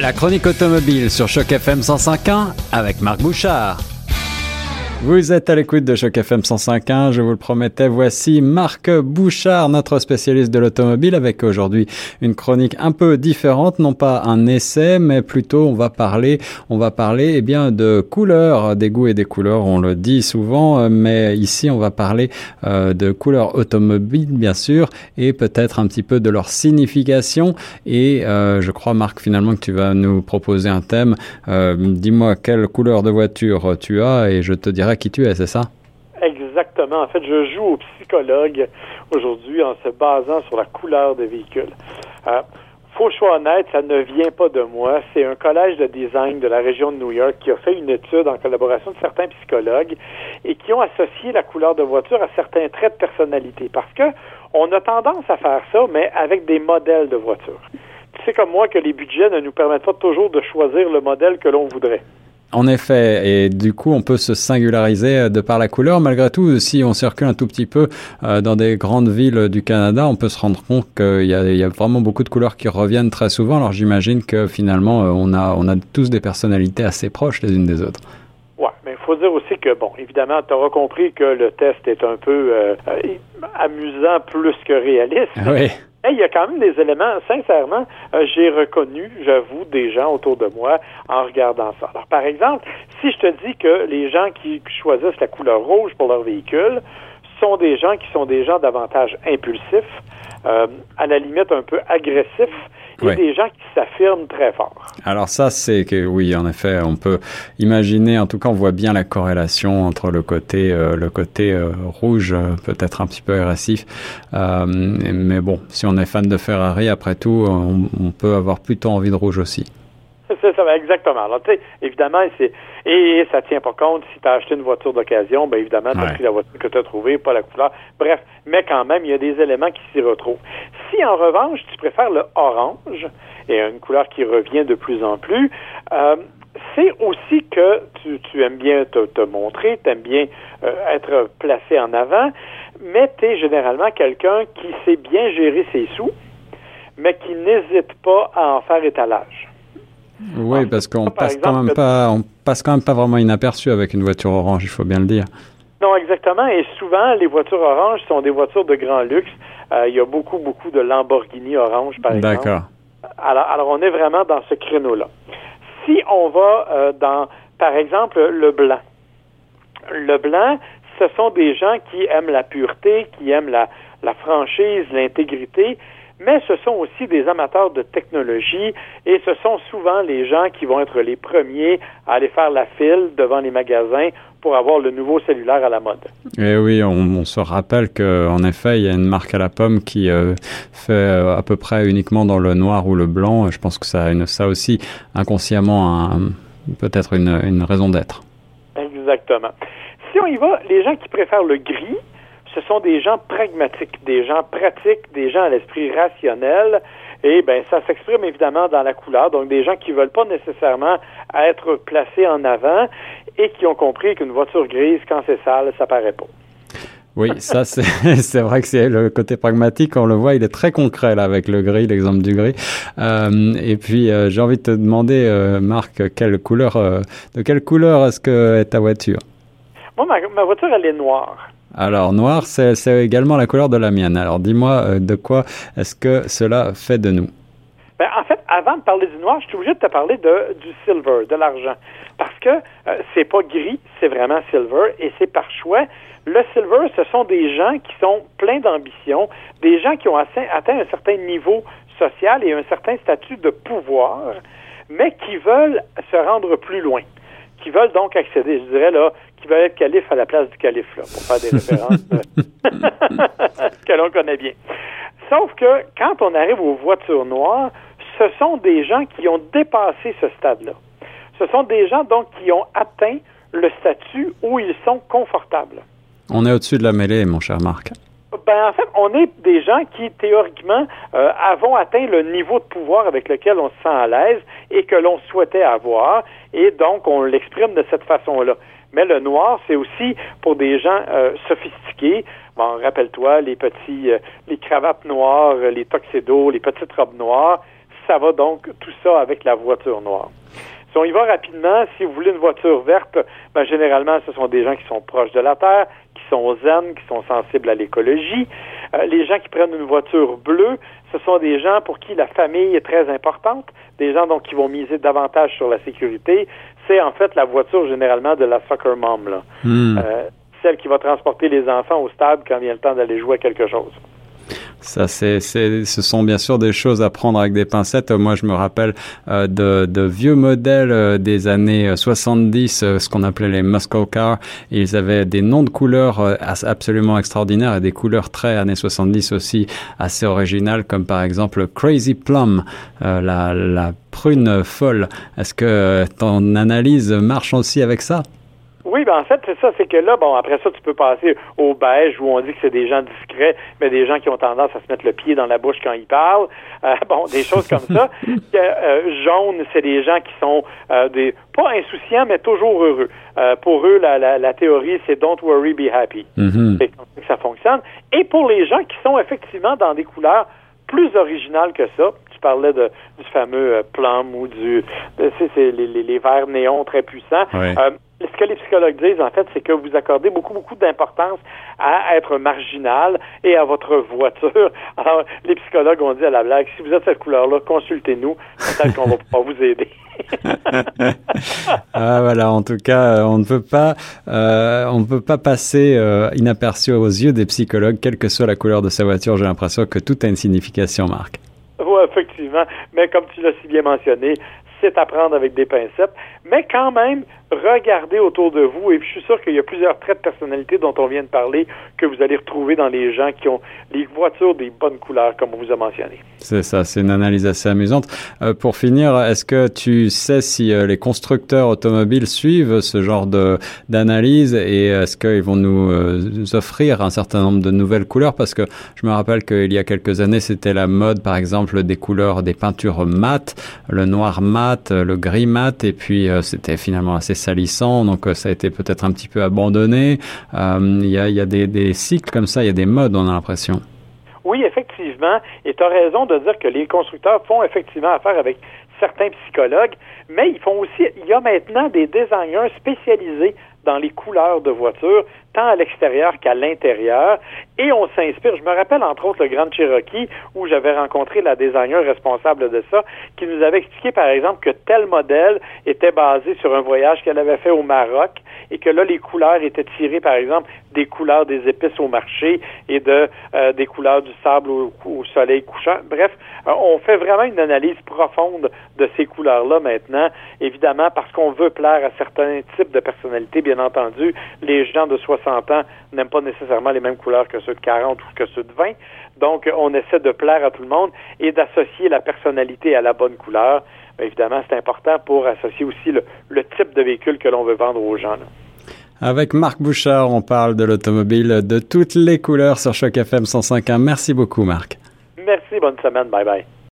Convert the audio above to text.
La chronique automobile sur Choc FM 105.1 avec Marc Bouchard. Vous êtes à l'écoute de Choc FM 105.1, je vous le promettais, voici Marc Bouchard, notre spécialiste de l'automobile, avec aujourd'hui une chronique un peu différente, non pas un essai, mais plutôt on va parler, on va parler eh bien de couleurs, des goûts et des couleurs, on le dit souvent, mais ici on va parler euh, de couleurs automobiles bien sûr, et peut-être un petit peu de leur signification. Et euh, je crois Marc finalement que tu vas nous proposer un thème. Euh, dis-moi quelle couleur de voiture tu as et je te dirai qui tu es, c'est ça? Exactement. En fait, je joue au psychologue aujourd'hui en se basant sur la couleur des véhicules. Euh, faut choix honnête, ça ne vient pas de moi. C'est un collège de design de la région de New York qui a fait une étude en collaboration de certains psychologues et qui ont associé la couleur de voiture à certains traits de personnalité. Parce que on a tendance à faire ça, mais avec des modèles de voiture. Tu sais comme moi que les budgets ne nous permettent pas toujours de choisir le modèle que l'on voudrait. En effet, et du coup, on peut se singulariser euh, de par la couleur. Malgré tout, si on circule un tout petit peu euh, dans des grandes villes du Canada, on peut se rendre compte qu'il y, y, a vraiment beaucoup de couleurs qui reviennent très souvent. Alors j'imagine que finalement, euh, on a, on a tous des personnalités assez proches les unes des autres. Ouais, mais il faut dire aussi que, bon, évidemment, tu auras compris que le test est un peu euh, amusant plus que réaliste. Oui il y a quand même des éléments, sincèrement, euh, j'ai reconnu, j'avoue, des gens autour de moi en regardant ça. Alors, par exemple, si je te dis que les gens qui choisissent la couleur rouge pour leur véhicule sont des gens qui sont des gens davantage impulsifs, euh, à la limite un peu agressifs, et Ouais. des gens qui s'affirment très fort. Alors ça, c'est que oui, en effet, on peut imaginer. En tout cas, on voit bien la corrélation entre le côté, euh, le côté euh, rouge, euh, peut-être un petit peu agressif. Euh, mais bon, si on est fan de Ferrari, après tout, on, on peut avoir plutôt envie de rouge aussi. C'est ça, exactement. Alors, tu sais, évidemment, c'est et ça tient pas compte si tu as acheté une voiture d'occasion, ben évidemment, tu as Ouais. pris la voiture que tu as trouvée, pas la couleur. Bref, mais quand même, il y a des éléments qui s'y retrouvent. Si en revanche, tu préfères le orange, et une couleur qui revient de plus en plus, euh, c'est aussi que tu, tu aimes bien te, te montrer, tu aimes bien euh, être placé en avant, mais tu es généralement quelqu'un qui sait bien gérer ses sous, mais qui n'hésite pas à en faire étalage. Oui, Ah, parce qu'on par passe quand même pas, on passe quand même pas vraiment inaperçu avec une voiture orange, il faut bien le dire. Non, exactement. Et souvent, les voitures oranges sont des voitures de grand luxe. Euh, il y a beaucoup, beaucoup de Lamborghini orange, par exemple. D'accord. Alors, alors, on est vraiment dans ce créneau-là. Si on va euh, dans, par exemple, le blanc. Le blanc, ce sont des gens qui aiment la pureté, qui aiment la, la franchise, l'intégrité, mais ce sont aussi des amateurs de technologie et ce sont souvent les gens qui vont être les premiers à aller faire la file devant les magasins pour avoir le nouveau cellulaire à la mode. Et oui, on, on se rappelle qu'en effet, il y a une marque à la pomme qui euh, fait euh, à peu près uniquement dans le noir ou le blanc. Je pense que ça a une, ça aussi inconsciemment peut-être une, une raison d'être. Exactement. Si on y va, les gens qui préfèrent le gris, ce sont des gens pragmatiques, des gens pratiques, des gens à l'esprit rationnel. Et ben ça s'exprime évidemment dans la couleur. Donc des gens qui veulent pas nécessairement être placés en avant et qui ont compris qu'une voiture grise, quand c'est sale, ça paraît pas. Oui, ça c'est vrai que c'est le côté pragmatique. On le voit, il est très concret là avec le gris, l'exemple du gris. Euh, et puis euh, j'ai envie de te demander, euh, Marc, quelle couleur, de quelle couleur est-ce que est ta voiture? Moi, ma, ma voiture, elle est noire. Alors noir, c'est également la couleur de la mienne. Alors dis-moi euh, de quoi est-ce que cela fait de nous? Ben, en fait, avant de parler du noir, je suis obligé de te parler de, du silver, de l'argent. Parce que euh, c'est pas gris, c'est vraiment silver, et c'est par choix. Le silver, ce sont des gens qui sont pleins d'ambition, des gens qui ont atteint, atteint un certain niveau social et un certain statut de pouvoir, mais qui veulent se rendre plus loin, qui veulent donc accéder, je dirais là, qui veulent être calife à la place du calife, là, pour faire des références euh, que l'on connaît bien. Sauf que quand on arrive aux voitures noires, ce sont des gens qui ont dépassé ce stade-là. Ce sont des gens donc qui ont atteint le statut où ils sont confortables. On est au-dessus de la mêlée, mon cher Marc. Ben, en fait, on est des gens qui, théoriquement, euh, avons atteint le niveau de pouvoir avec lequel on se sent à l'aise et que l'on souhaitait avoir, et donc on l'exprime de cette façon-là. Mais le noir, c'est aussi pour des gens euh, sophistiqués. Bon, rappelle-toi, les petits, euh, les cravates noires, les tuxedos, les petites robes noires, ça va donc tout ça avec la voiture noire. Si on y va rapidement, si vous voulez une voiture verte, ben, généralement, ce sont des gens qui sont proches de la Terre, qui sont zen, qui sont sensibles à l'écologie. Euh, les gens qui prennent une voiture bleue, ce sont des gens pour qui la famille est très importante, des gens donc qui vont miser davantage sur la sécurité. C'est en fait la voiture généralement de la soccer mom, là. Hmm. Euh, celle qui va transporter les enfants au stade quand il y a le temps d'aller jouer à quelque chose. Ça, c'est, ce sont bien sûr des choses à prendre avec des pincettes. Moi, je me rappelle euh, de, de, vieux modèles euh, des années 70, euh, ce qu'on appelait les muscle cars. Ils avaient des noms de couleurs absolument extraordinaires et des couleurs très années 70 aussi assez originales, comme par exemple Crazy Plum, la, la prune folle. Est-ce que ton analyse marche aussi avec ça? Oui, ben en fait, c'est ça, c'est que là, bon, après ça, tu peux passer au beige où on dit que c'est des gens discrets, mais des gens qui ont tendance à se mettre le pied dans la bouche quand ils parlent. Euh, bon, des choses comme ça. euh, jaune, c'est des gens qui sont euh, des pas insouciants, mais toujours heureux. Euh, pour eux, la, la, la théorie, c'est don't worry, be happy. Mm-hmm. C'est comme ça que ça fonctionne. Et pour les gens qui sont effectivement dans des couleurs plus originales que ça, tu parlais de, du fameux euh, plum ou du, c'est les, les, les verts néons très puissants. Oui. Euh, ce que les psychologues disent, en fait, c'est que vous accordez beaucoup, beaucoup d'importance à être marginal et à votre voiture. Alors, les psychologues ont dit à la blague, si vous êtes cette couleur-là, consultez-nous, peut-être qu'on va pouvoir vous aider. ah voilà, en tout cas, on ne peut pas, euh, on ne peut pas passer euh, inaperçu aux yeux des psychologues, quelle que soit la couleur de sa voiture. J'ai l'impression que tout a une signification, Marc. Oui, effectivement. Mais comme tu l'as si bien mentionné, c'est à prendre avec des pincettes. Mais quand même, regardez autour de vous. Et je suis sûr qu'il y a plusieurs traits de personnalité dont on vient de parler que vous allez retrouver dans les gens qui ont les voitures des bonnes couleurs, comme on vous a mentionné. C'est ça, c'est une analyse assez amusante. Euh, pour finir, est-ce que tu sais si euh, les constructeurs automobiles suivent ce genre d'analyse et est-ce qu'ils vont nous, euh, nous, offrir un certain nombre de nouvelles couleurs? Parce que je me rappelle qu'il y a quelques années, c'était la mode, par exemple, des couleurs, des peintures mates, le noir mat, le gris mat, et puis c'était finalement assez salissant, donc ça a été peut-être un petit peu abandonné. Il y a, y a des, des cycles comme ça, il y a des modes, on a l'impression. Oui, effectivement. Et tu as raison de dire que les constructeurs font effectivement affaire avec certains psychologues, mais ils font aussi, il y a maintenant des designers spécialisés dans les couleurs de voitures, tant à l'extérieur qu'à l'intérieur. Et on s'inspire. Je me rappelle entre autres le Grand Cherokee où j'avais rencontré la designer responsable de ça, qui nous avait expliqué par exemple que tel modèle était basé sur un voyage qu'elle avait fait au Maroc et que là les couleurs étaient tirées par exemple des couleurs des épices au marché et de euh, des couleurs du sable au, soleil couchant. Bref, euh, on fait vraiment une analyse profonde de ces couleurs-là maintenant, évidemment parce qu'on veut plaire à certains types de personnalités, bien entendu. Les gens de 60 ans n'aiment pas nécessairement les mêmes couleurs que ceux de 40 ou que ceux de 20. Donc, on essaie de plaire à tout le monde et d'associer la personnalité à la bonne couleur. Évidemment, c'est important pour associer aussi le, le, type de véhicule que l'on veut vendre aux gens. Là. Avec Marc Bouchard, on parle de l'automobile de toutes les couleurs sur Choc FM 105.1. Merci beaucoup, Marc. Merci, bonne semaine. Bye bye.